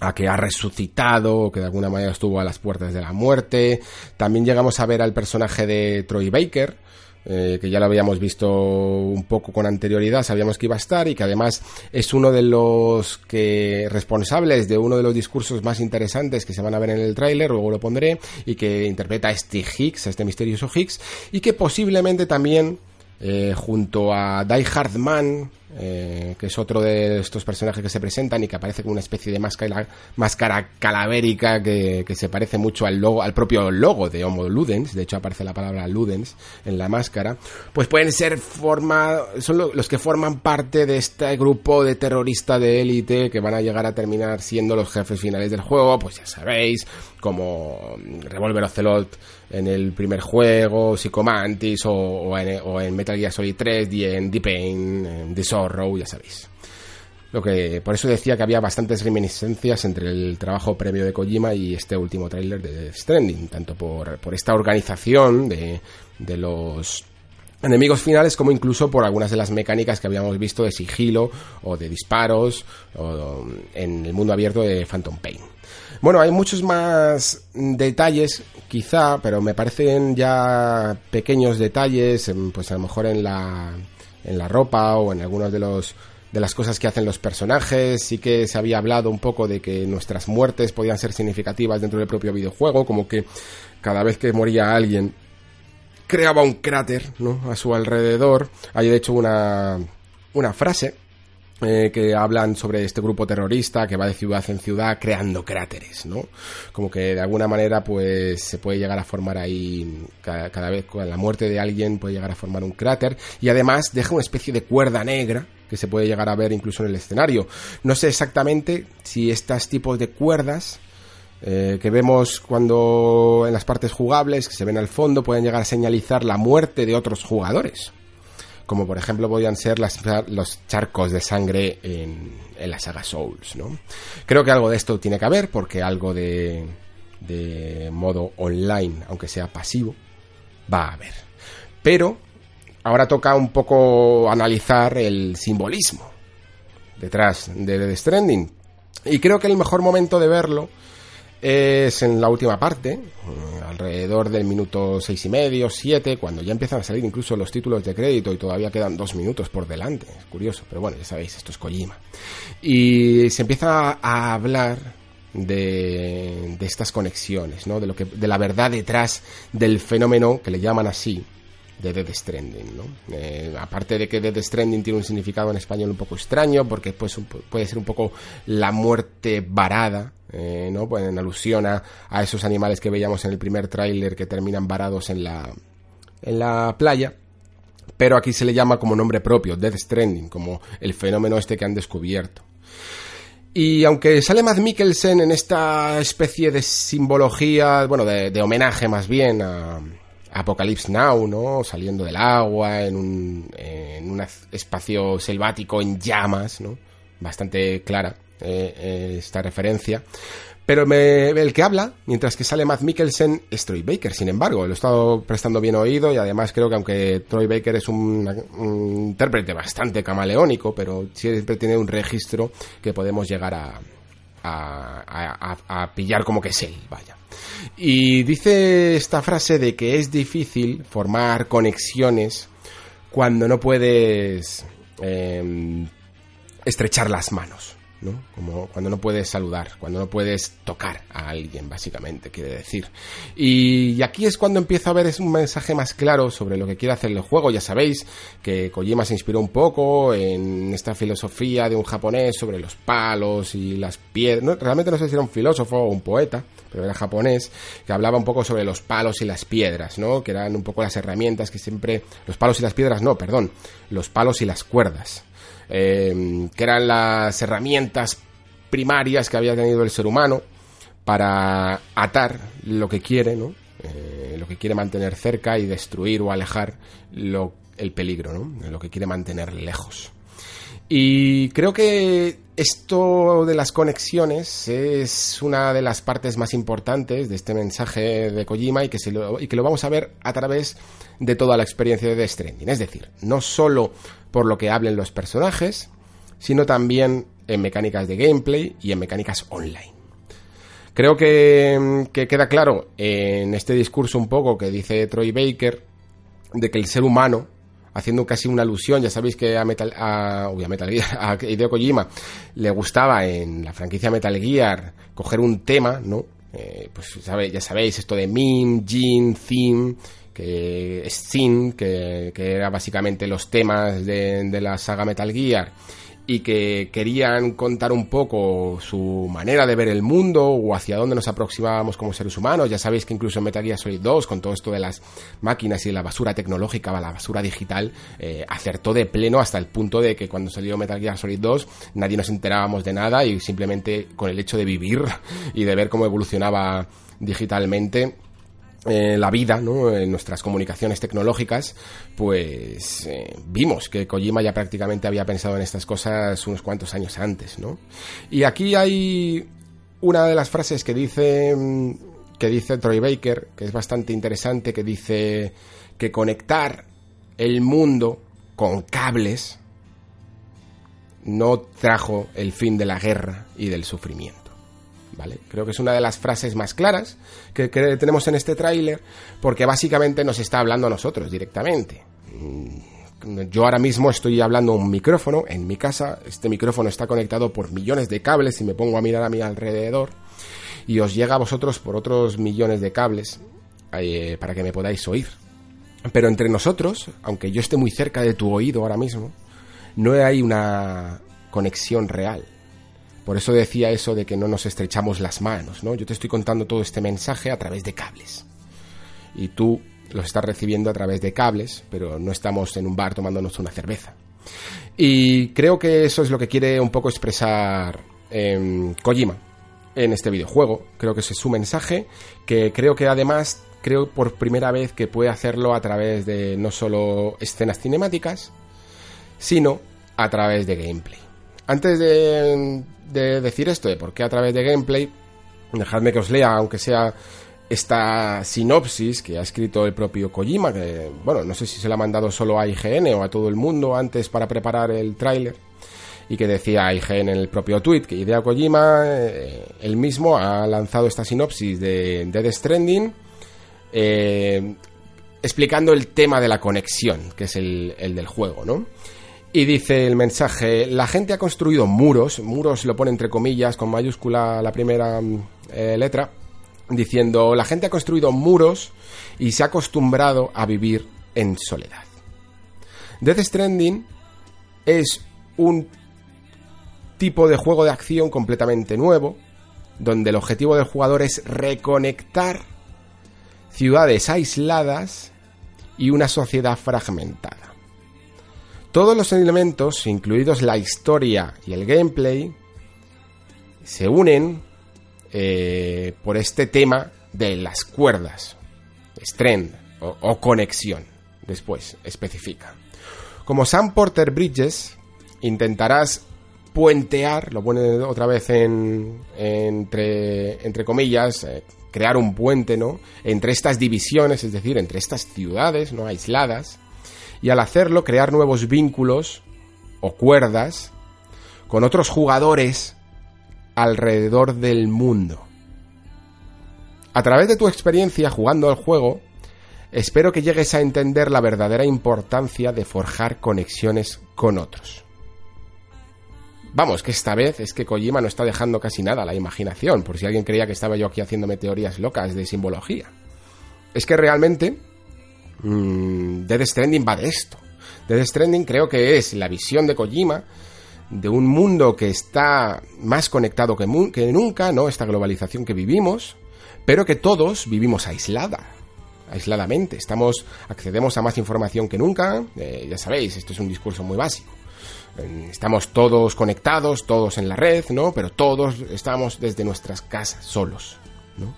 a que ha resucitado, que de alguna manera estuvo a las puertas de la muerte. También llegamos a ver al personaje de Troy Baker, eh, que ya lo habíamos visto un poco con anterioridad, sabíamos que iba a estar y que además es uno de los que responsables de uno de los discursos más interesantes que se van a ver en el tráiler, luego lo pondré, y que interpreta a este Higgs, a este misterioso Higgs, y que posiblemente también eh, junto a Die Hard Man, eh, que es otro de estos personajes que se presentan y que aparece con una especie de máscara, máscara calavérica que, se parece mucho al logo, al propio logo de Homo Ludens, de hecho aparece la palabra Ludens en la máscara, pues pueden ser formados, son los que forman parte de este grupo de terroristas de élite que van a llegar a terminar siendo los jefes finales del juego, pues ya sabéis, como Revolver Ocelot en el primer juego, Psychomantis o, en Metal Gear Solid 3 y en Deep Pain, en The Sorrow, ya sabéis. Lo que, por eso decía que había bastantes reminiscencias entre el trabajo previo de Kojima y este último tráiler de Death Stranding, tanto por, por esta organización de, de los enemigos finales como incluso por algunas de las mecánicas que habíamos visto de sigilo o de disparos o en el mundo abierto de Phantom Pain. Bueno, hay muchos más detalles, quizá, pero me parecen ya pequeños detalles, pues a lo mejor en la, en la ropa o en algunos de los de las cosas que hacen los personajes, sí que se había hablado un poco de que nuestras muertes podían ser significativas dentro del propio videojuego, como que cada vez que moría alguien creaba un cráter, ¿no? A su alrededor. Hay de hecho una, una frase eh, que hablan sobre este grupo terrorista que va de ciudad en ciudad creando cráteres, ¿no? Como que de alguna manera pues se puede llegar a formar ahí cada, vez con la muerte de alguien puede llegar a formar un cráter y además deja una especie de cuerda negra que se puede llegar a ver incluso en el escenario. No sé exactamente si estos tipos de cuerdas eh, que vemos cuando en las partes jugables que se ven al fondo pueden llegar a señalizar la muerte de otros jugadores como por ejemplo podían ser los charcos de sangre en, en, la saga Souls, ¿no? Creo que algo de esto tiene que haber, porque algo de, de modo online, aunque sea pasivo, va a haber. Pero ahora toca un poco analizar el simbolismo detrás de The Stranding. Y creo que el mejor momento de verlo es en la última parte, eh, alrededor del minuto seis y medio, siete, cuando ya empiezan a salir incluso los títulos de crédito y todavía quedan dos minutos por delante. Es curioso, pero bueno, ya sabéis, esto es Kojima. Y se empieza a hablar de, de estas conexiones, ¿no? De lo que, de la verdad detrás del fenómeno que le llaman así, de Dead Stranding, ¿no? Eh, aparte de que Dead Stranding tiene un significado en español un poco extraño, porque pues, puede ser un poco la muerte varada, eh, ¿no? Pues en alusión a, esos animales que veíamos en el primer tráiler que terminan varados en la, en la playa. Pero aquí se le llama como nombre propio, Death Stranding, como el fenómeno este que han descubierto. Y aunque sale Matt Mikkelsen en esta especie de simbología, bueno, de homenaje más bien a, Apocalypse Now, ¿no? Saliendo del agua, en un, en un espacio selvático en llamas, ¿no? Bastante clara eh, eh, esta referencia. Pero el que habla, mientras que sale Matt Mikkelsen, es Troy Baker, sin embargo. Lo he estado prestando bien oído y además creo que aunque Troy Baker es un, intérprete bastante camaleónico, pero siempre tiene un registro que podemos llegar a, a, a pillar como que es él, vaya. Y dice esta frase de que es difícil formar conexiones cuando no puedes em, estrechar las manos. ¿No? Como cuando no puedes saludar, cuando no puedes tocar a alguien, básicamente, quiere decir. Y, aquí es cuando empieza a ver un mensaje más claro sobre lo que quiere hacer el juego. Ya sabéis que Kojima se inspiró un poco en esta filosofía de un japonés sobre los palos y las piedras. realmente no sé si era un filósofo o un poeta, pero era japonés, que hablaba un poco sobre los palos y las piedras, ¿no? Que eran un poco las herramientas que siempre... Los palos y las piedras, no, perdón. Los palos y las cuerdas eh, que eran las herramientas primarias que había tenido el ser humano para atar lo que quiere, ¿no? Eh, lo que quiere mantener cerca y destruir o alejar lo, el peligro, ¿no? lo que quiere mantener lejos. Y creo que esto de las conexiones es una de las partes más importantes de este mensaje de Kojima y que, lo, vamos a ver a través de toda la experiencia de The Stranding. Es decir, no solo por lo que hablen los personajes, sino también en mecánicas de gameplay y en mecánicas online. Creo que, que queda claro en este discurso un poco que dice Troy Baker de que el ser humano haciendo casi una alusión, ya sabéis que a Metal, a, a Metal Gear, a Hideo Kojima le gustaba en la franquicia Metal Gear coger un tema, ¿no? Eh, pues ya sabéis esto de meme, gene, theme, que es que, que era básicamente los temas de la saga Metal Gear y que querían contar un poco su manera de ver el mundo o hacia dónde nos aproximábamos como seres humanos. Ya sabéis que incluso en Metal Gear Solid 2, con todo esto de las máquinas y la basura tecnológica, la basura digital, eh, acertó de pleno hasta el punto de que cuando salió Metal Gear Solid 2 nadie nos enterábamos de nada y simplemente con el hecho de vivir y de ver cómo evolucionaba digitalmente eh, la vida, ¿no? en nuestras comunicaciones tecnológicas, pues eh, vimos que Kojima ya prácticamente había pensado en estas cosas unos cuantos años antes, ¿no? Y aquí hay una de las frases que dice mm, que dice Troy Baker, que es bastante interesante, que dice que conectar el mundo con cables no trajo el fin de la guerra y del sufrimiento. ¿Vale? Creo que es una de las frases más claras que, tenemos en este tráiler, porque básicamente nos está hablando a nosotros directamente. Mm, yo ahora mismo estoy hablando a un micrófono en mi casa, este micrófono está conectado por millones de cables y me pongo a mirar a mi alrededor y os llega a vosotros por otros millones de cables eh, para que me podáis oír. Pero entre nosotros, aunque yo esté muy cerca de tu oído ahora mismo, no hay una conexión real. Por eso decía eso de que no nos estrechamos las manos, ¿no? Yo te estoy contando todo este mensaje a través de cables. Y tú lo estás recibiendo a través de cables, pero no estamos en un bar tomándonos una cerveza. Y creo que eso es lo que quiere un poco expresar eh, Kojima en este videojuego. Creo que ese es su mensaje, que creo que además, creo por primera vez que puede hacerlo a través de no solo escenas cinemáticas, sino a través de gameplay. Antes de, de decir esto, de por qué a través de gameplay, dejadme que os lea, aunque sea esta sinopsis que ha escrito el propio Kojima, que, bueno, no sé si se la ha mandado solo a IGN o a todo el mundo antes para preparar el tráiler, y que decía IGN en el propio tweet que Idea Kojima, eh, él mismo ha lanzado esta sinopsis de Dead Stranding, eh, explicando el tema de la conexión, que es el, el del juego, ¿no? Y dice el mensaje, la gente ha construido muros, muros lo pone entre comillas, con mayúscula la primera mm, eh, letra, diciendo, la gente ha construido muros y se ha acostumbrado a vivir en soledad. Death Stranding es un tipo de juego de acción completamente nuevo, donde el objetivo del jugador es reconectar ciudades aisladas y una sociedad fragmentada. Todos los elementos, incluidos la historia y el gameplay, se unen eh, por este tema de las cuerdas, strand o, conexión, después especifica. Como Sam Porter Bridges, intentarás puentear, lo pone otra vez en, entre, entre comillas, eh, crear un puente, ¿no? Entre estas divisiones, es decir, entre estas ciudades, ¿no? Aisladas, y al hacerlo crear nuevos vínculos o cuerdas con otros jugadores alrededor del mundo. A través de tu experiencia jugando al juego, espero que llegues a entender la verdadera importancia de forjar conexiones con otros. Vamos, que esta vez es que Kojima no está dejando casi nada a la imaginación, por si alguien creía que estaba yo aquí haciéndome teorías locas de simbología. Es que realmente mmm, Dead Stranding va de esto. Dead Stranding creo que es la visión de Kojima de un mundo que está más conectado que, nunca, ¿no? Esta globalización que vivimos, pero que todos vivimos aislada, aisladamente. Estamos, accedemos a más información que nunca. Eh, ya sabéis, esto es un discurso muy básico. Estamos todos conectados, todos en la red, ¿no? Pero todos estamos desde nuestras casas, solos, ¿no?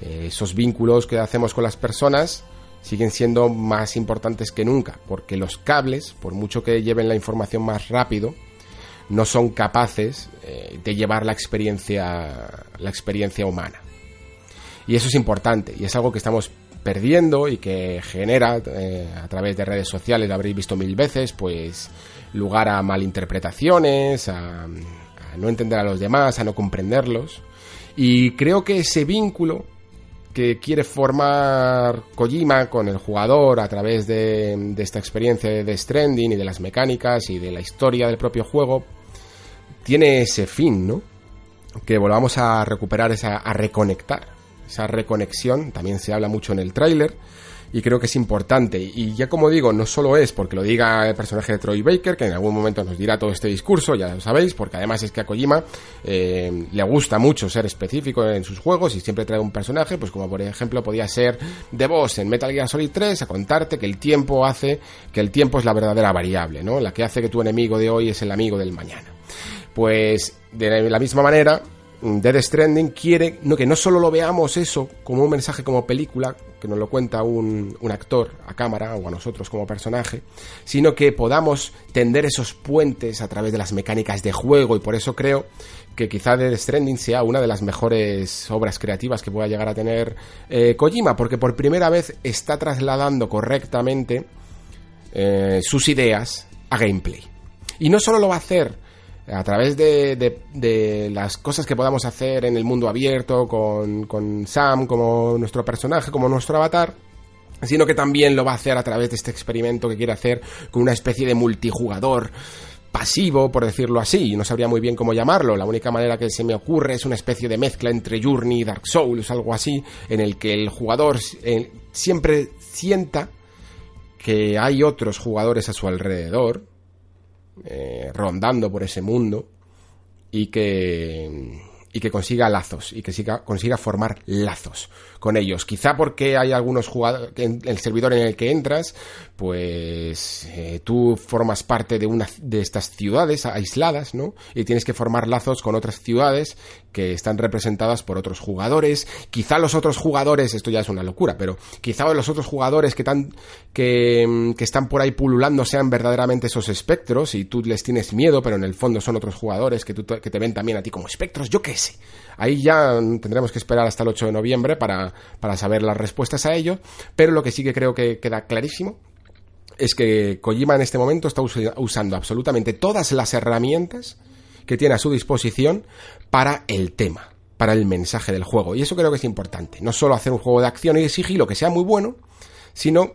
Eh, esos vínculos que hacemos con las personas siguen siendo más importantes que nunca, porque los cables, por mucho que lleven la información más rápido, no son capaces eh, de llevar la experiencia, la experiencia humana. Y eso es importante, y es algo que estamos perdiendo y que genera eh, a través de redes sociales, lo habréis visto mil veces, pues lugar a malinterpretaciones, a, a no entender a los demás, a no comprenderlos. Y creo que ese vínculo que quiere formar Kojima con el jugador a través de, esta experiencia de Stranding y de las mecánicas y de la historia del propio juego, tiene ese fin, ¿no? Que volvamos a recuperar esa, a reconectar. Esa reconexión, también se habla mucho en el tráiler, y creo que es importante. Y ya como digo, no solo es porque lo diga el personaje de Troy Baker, que en algún momento nos dirá todo este discurso, ya lo sabéis, porque además es que a Kojima eh, le gusta mucho ser específico en sus juegos y siempre trae un personaje, pues como por ejemplo podía ser The Boss en Metal Gear Solid 3, a contarte que el tiempo hace, que el tiempo es la verdadera variable, ¿no? La que hace que tu enemigo de hoy es el amigo del mañana. Pues de la misma manera, Dead Stranding quiere no, que no solo lo veamos eso como un mensaje como película, que nos lo cuenta un, un, actor a cámara o a nosotros como personaje, sino que podamos tender esos puentes a través de las mecánicas de juego y por eso creo que quizá Dead Stranding sea una de las mejores obras creativas que pueda llegar a tener eh, Kojima, porque por primera vez está trasladando correctamente eh, sus ideas a gameplay. Y no solo lo va a hacer a través de, las cosas que podamos hacer en el mundo abierto con, Sam como nuestro personaje, como nuestro avatar, sino que también lo va a hacer a través de este experimento que quiere hacer con una especie de multijugador pasivo, por decirlo así, no sabría muy bien cómo llamarlo, la única manera que se me ocurre es una especie de mezcla entre Journey y Dark Souls, algo así, en el que el jugador eh, siempre sienta que hay otros jugadores a su alrededor, eh, rondando por ese mundo y que, y que consiga lazos y que consiga formar lazos con ellos. Quizá porque hay algunos jugadores, en el servidor en el que entras, pues eh, tú formas parte de una de estas ciudades aisladas, ¿no? Y tienes que formar lazos con otras ciudades que están representadas por otros jugadores. Quizá los otros jugadores, esto ya es una locura, pero quizá los otros jugadores que, que, que están por ahí pululando sean verdaderamente esos espectros y tú les tienes miedo, pero en el fondo son otros jugadores que, tú, que te ven también a ti como espectros, yo qué sé. Ahí ya tendremos que esperar hasta el 8 de noviembre para, para saber las respuestas a ello, pero lo que sí que creo que queda clarísimo es que Kojima en este momento está usando absolutamente todas las herramientas que tiene a su disposición para el tema, para el mensaje del juego. Y eso creo que es importante. No solo hacer un juego de acción y de sigilo que sea muy bueno, sino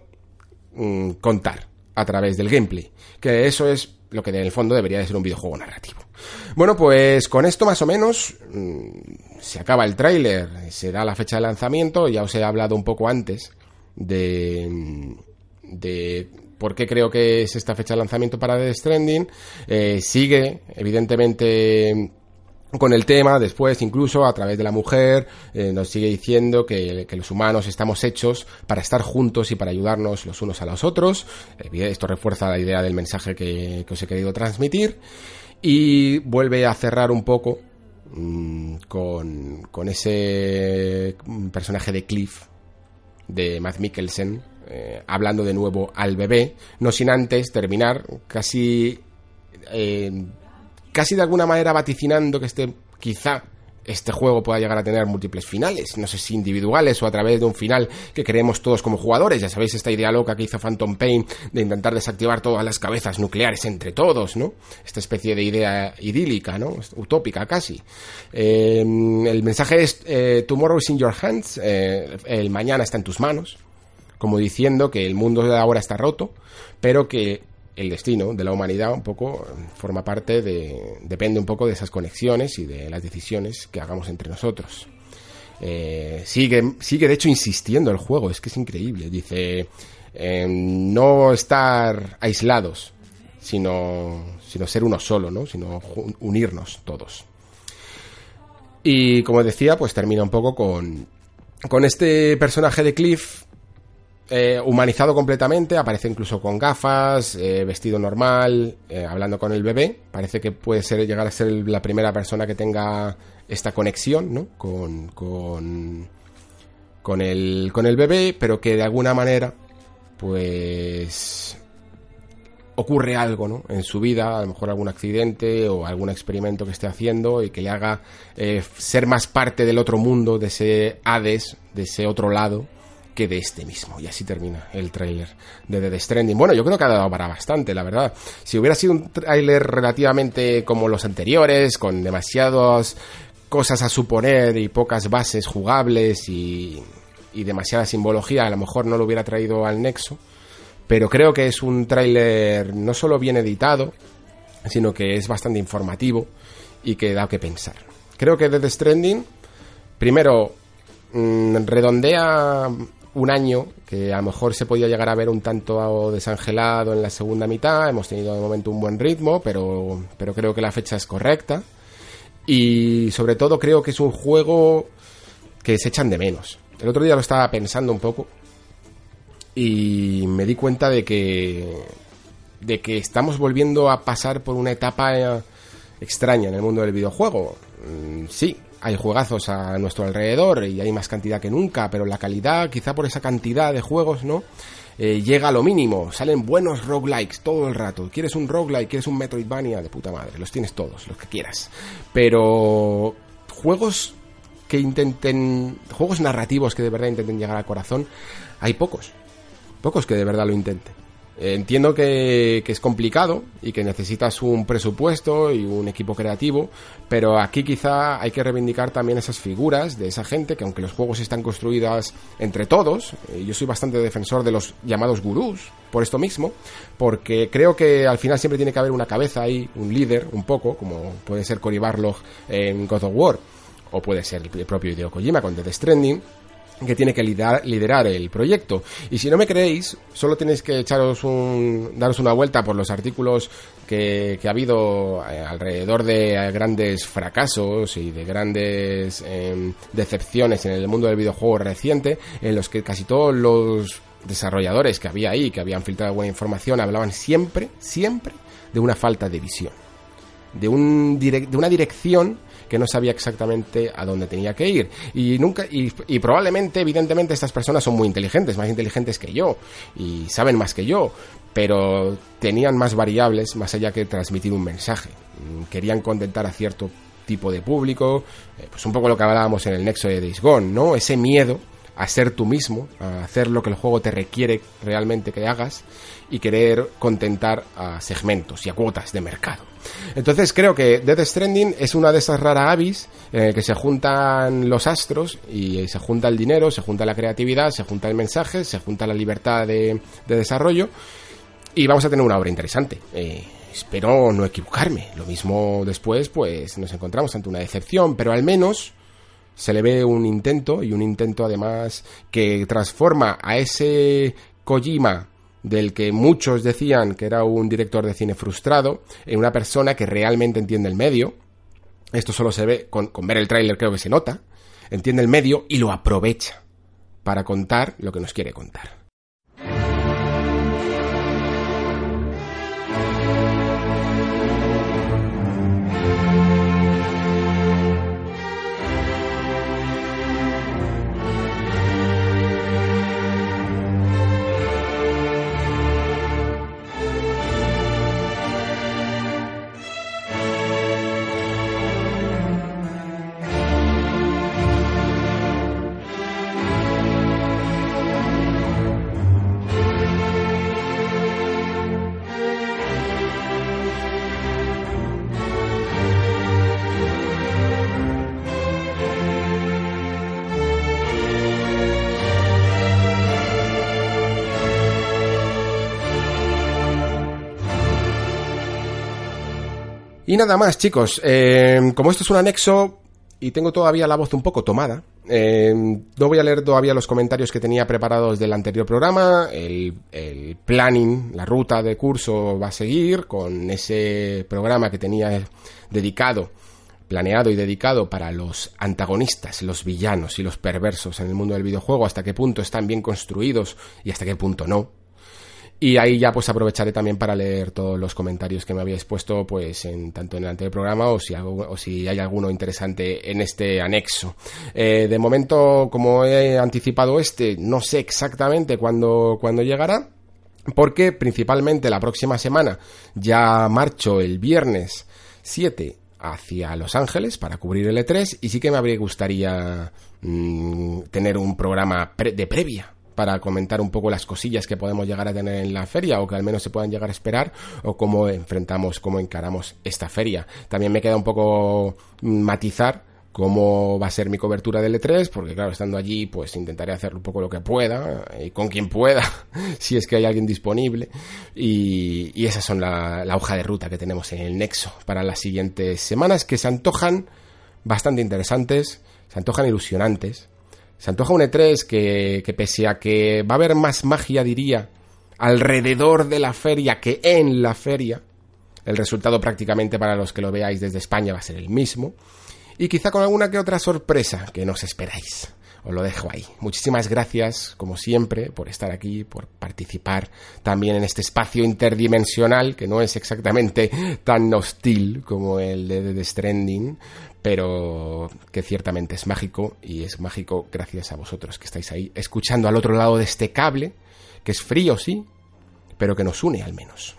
mm, contar a través del gameplay. Que eso es lo que en el fondo debería de ser un videojuego narrativo. Bueno, pues con esto más o menos mm, se acaba el tráiler, se da la fecha de lanzamiento, ya os he hablado un poco antes de, de por qué creo que es esta fecha de lanzamiento para The Stranding. Eh, sigue, evidentemente, con el tema, después incluso a través de la mujer, eh, nos sigue diciendo que, los humanos estamos hechos para estar juntos y para ayudarnos los unos a los otros. Esto refuerza la idea del mensaje que, que os he querido transmitir. Y vuelve a cerrar un poco mm, con, con, ese personaje de Cliff, de Matt Mikkelsen, eh, hablando de nuevo al bebé, no sin antes terminar casi, eh, casi de alguna manera vaticinando que este quizá este juego pueda llegar a tener múltiples finales, no sé si individuales o a través de un final que queremos todos como jugadores. Ya sabéis esta idea loca que hizo Phantom Pain de intentar desactivar todas las cabezas nucleares entre todos, ¿no? Esta especie de idea idílica, ¿no? Utópica casi. Eh, el mensaje es Tomorrow is in your hands, el mañana está en tus manos, como diciendo que el mundo de ahora está roto, pero que el destino de la humanidad un poco forma parte de, depende un poco de esas conexiones y de las decisiones que hagamos entre nosotros. Eh, sigue, sigue de hecho insistiendo el juego, es que es increíble. Dice, no estar aislados, sino, sino ser uno solo, ¿no? Sino unirnos todos. Y como decía, pues termina un poco con, con este personaje de Cliff eh, humanizado completamente, aparece incluso con gafas, eh, vestido normal, eh, hablando con el bebé. Parece que puede ser llegar a ser la primera persona que tenga esta conexión, ¿no? Con, con, con, el, con el bebé, pero que de alguna manera, pues ocurre algo ¿no? en su vida, a lo mejor algún accidente o algún experimento que esté haciendo y que le haga ser más parte del otro mundo, de ese Hades, de ese otro lado, que de este mismo. Y así termina el tráiler de The Stranding. Bueno, yo creo que ha dado para bastante, la verdad. Si hubiera sido un tráiler relativamente como los anteriores, con demasiados cosas a suponer y pocas bases jugables y, y demasiada simbología, a lo mejor no lo hubiera traído al Nexo. Pero creo que es un tráiler no solo bien editado, sino que es bastante informativo y que da que pensar. Creo que Death Stranding, primero, mm, redondea un año que a lo mejor se podía llegar a ver un tanto desangelado en la segunda mitad. Hemos tenido de momento un buen ritmo, pero, pero creo que la fecha es correcta. Y sobre todo creo que es un juego que se echan de menos. El otro día lo estaba pensando un poco y me di cuenta de que de que estamos volviendo a pasar por una etapa eh, extraña en el mundo del videojuego. Mm, sí, hay juegazos a nuestro alrededor y hay más cantidad que nunca, pero la calidad, quizá por esa cantidad de juegos, ¿no? Eh, llega a lo mínimo, salen buenos roguelikes todo el rato. ¿Quieres un roguelike? ¿Quieres un Metroidvania? De puta madre, los tienes todos, los que quieras. Pero juegos que intenten, juegos narrativos que de verdad intenten llegar al corazón, hay pocos. Pocos que de verdad lo intenten. Entiendo que, es complicado y que necesitas un presupuesto y un equipo creativo, pero aquí quizá hay que reivindicar también esas figuras de esa gente que aunque los juegos están construidos entre todos, eh, yo soy bastante defensor de los llamados gurús por esto mismo, porque creo que al final siempre tiene que haber una cabeza ahí, un líder, un poco, como puede ser Cory Barlog en God of War, o puede ser el propio Hideo Kojima con Death Stranding, que tiene que liderar, el proyecto. Y si no me creéis, solo tenéis que echaros un, daros una vuelta por los artículos que, ha habido eh, alrededor de grandes fracasos y de grandes em, decepciones en el mundo del videojuego reciente, en los que casi todos los desarrolladores que había ahí, que habían filtrado buena información, hablaban siempre, siempre de una falta de visión. De, un de una dirección que no sabía exactamente a dónde tenía que ir. Y nunca, y, probablemente, evidentemente, estas personas son muy inteligentes, más inteligentes que yo, y saben más que yo, pero tenían más variables más allá que transmitir un mensaje. Querían contentar a cierto tipo de público, eh, pues un poco lo que hablábamos en el nexo de Days ¿no? Ese miedo a ser tú mismo, a hacer lo que el juego te requiere realmente que hagas y querer contentar a segmentos y a cuotas de mercado. Entonces creo que Death Stranding es una de esas raras avis en el que se juntan los astros y se junta el dinero, se junta la creatividad, se junta el mensaje, se junta la libertad de, desarrollo y vamos a tener una obra interesante. Eh, espero no equivocarme. Lo mismo después, pues nos encontramos ante una decepción, pero al menos se le ve un intento y un intento además que transforma a ese Kojima del que muchos decían que era un director de cine frustrado, en una persona que realmente entiende el medio. Esto solo se ve con, ver el tráiler, creo que se nota. Entiende el medio y lo aprovecha para contar lo que nos quiere contar. Y nada más, chicos. Eh, como esto es un anexo y tengo todavía la voz un poco tomada, eh, no voy a leer todavía los comentarios que tenía preparados del anterior programa. El, planning, la ruta de curso va a seguir con ese programa que tenía dedicado, planeado y dedicado para los antagonistas, los villanos y los perversos en el mundo del videojuego, hasta qué punto están bien construidos y hasta qué punto no. Y ahí ya pues aprovecharé también para leer todos los comentarios que me habíais puesto pues en tanto en el anterior programa o si, o si hay alguno interesante en este anexo. Eh, de momento, como he anticipado este, no sé exactamente cuándo, cuándo llegará. Porque principalmente la próxima semana ya marcho el viernes 7 hacia Los Ángeles para cubrir el E3 y sí que me habría gustaría mm, tener un programa de previa para comentar un poco las cosillas que podemos llegar a tener en la feria o que al menos se puedan llegar a esperar o cómo enfrentamos, cómo encaramos esta feria. También me queda un poco matizar cómo va a ser mi cobertura del E3, porque claro, estando allí, pues intentaré hacer un poco lo que pueda, y con quien pueda, si es que hay alguien disponible. Y, esas son la, hoja de ruta que tenemos en el Nexo para las siguientes semanas, que se antojan bastante interesantes, se antojan ilusionantes. Se antoja un E3 que, que pese a que va a haber más magia, diría, alrededor de la feria que en la feria, el resultado prácticamente para los que lo veáis desde España va a ser el mismo y quizá con alguna que otra sorpresa que no os esperáis. Os lo dejo ahí. Muchísimas gracias, como siempre, por estar aquí, por participar también en este espacio interdimensional, que no es exactamente tan hostil como el de The Stranding, pero que ciertamente es mágico, y es mágico gracias a vosotros que estáis ahí, escuchando al otro lado de este cable, que es frío, sí, pero que nos une al menos.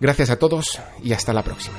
Gracias a todos y hasta la próxima.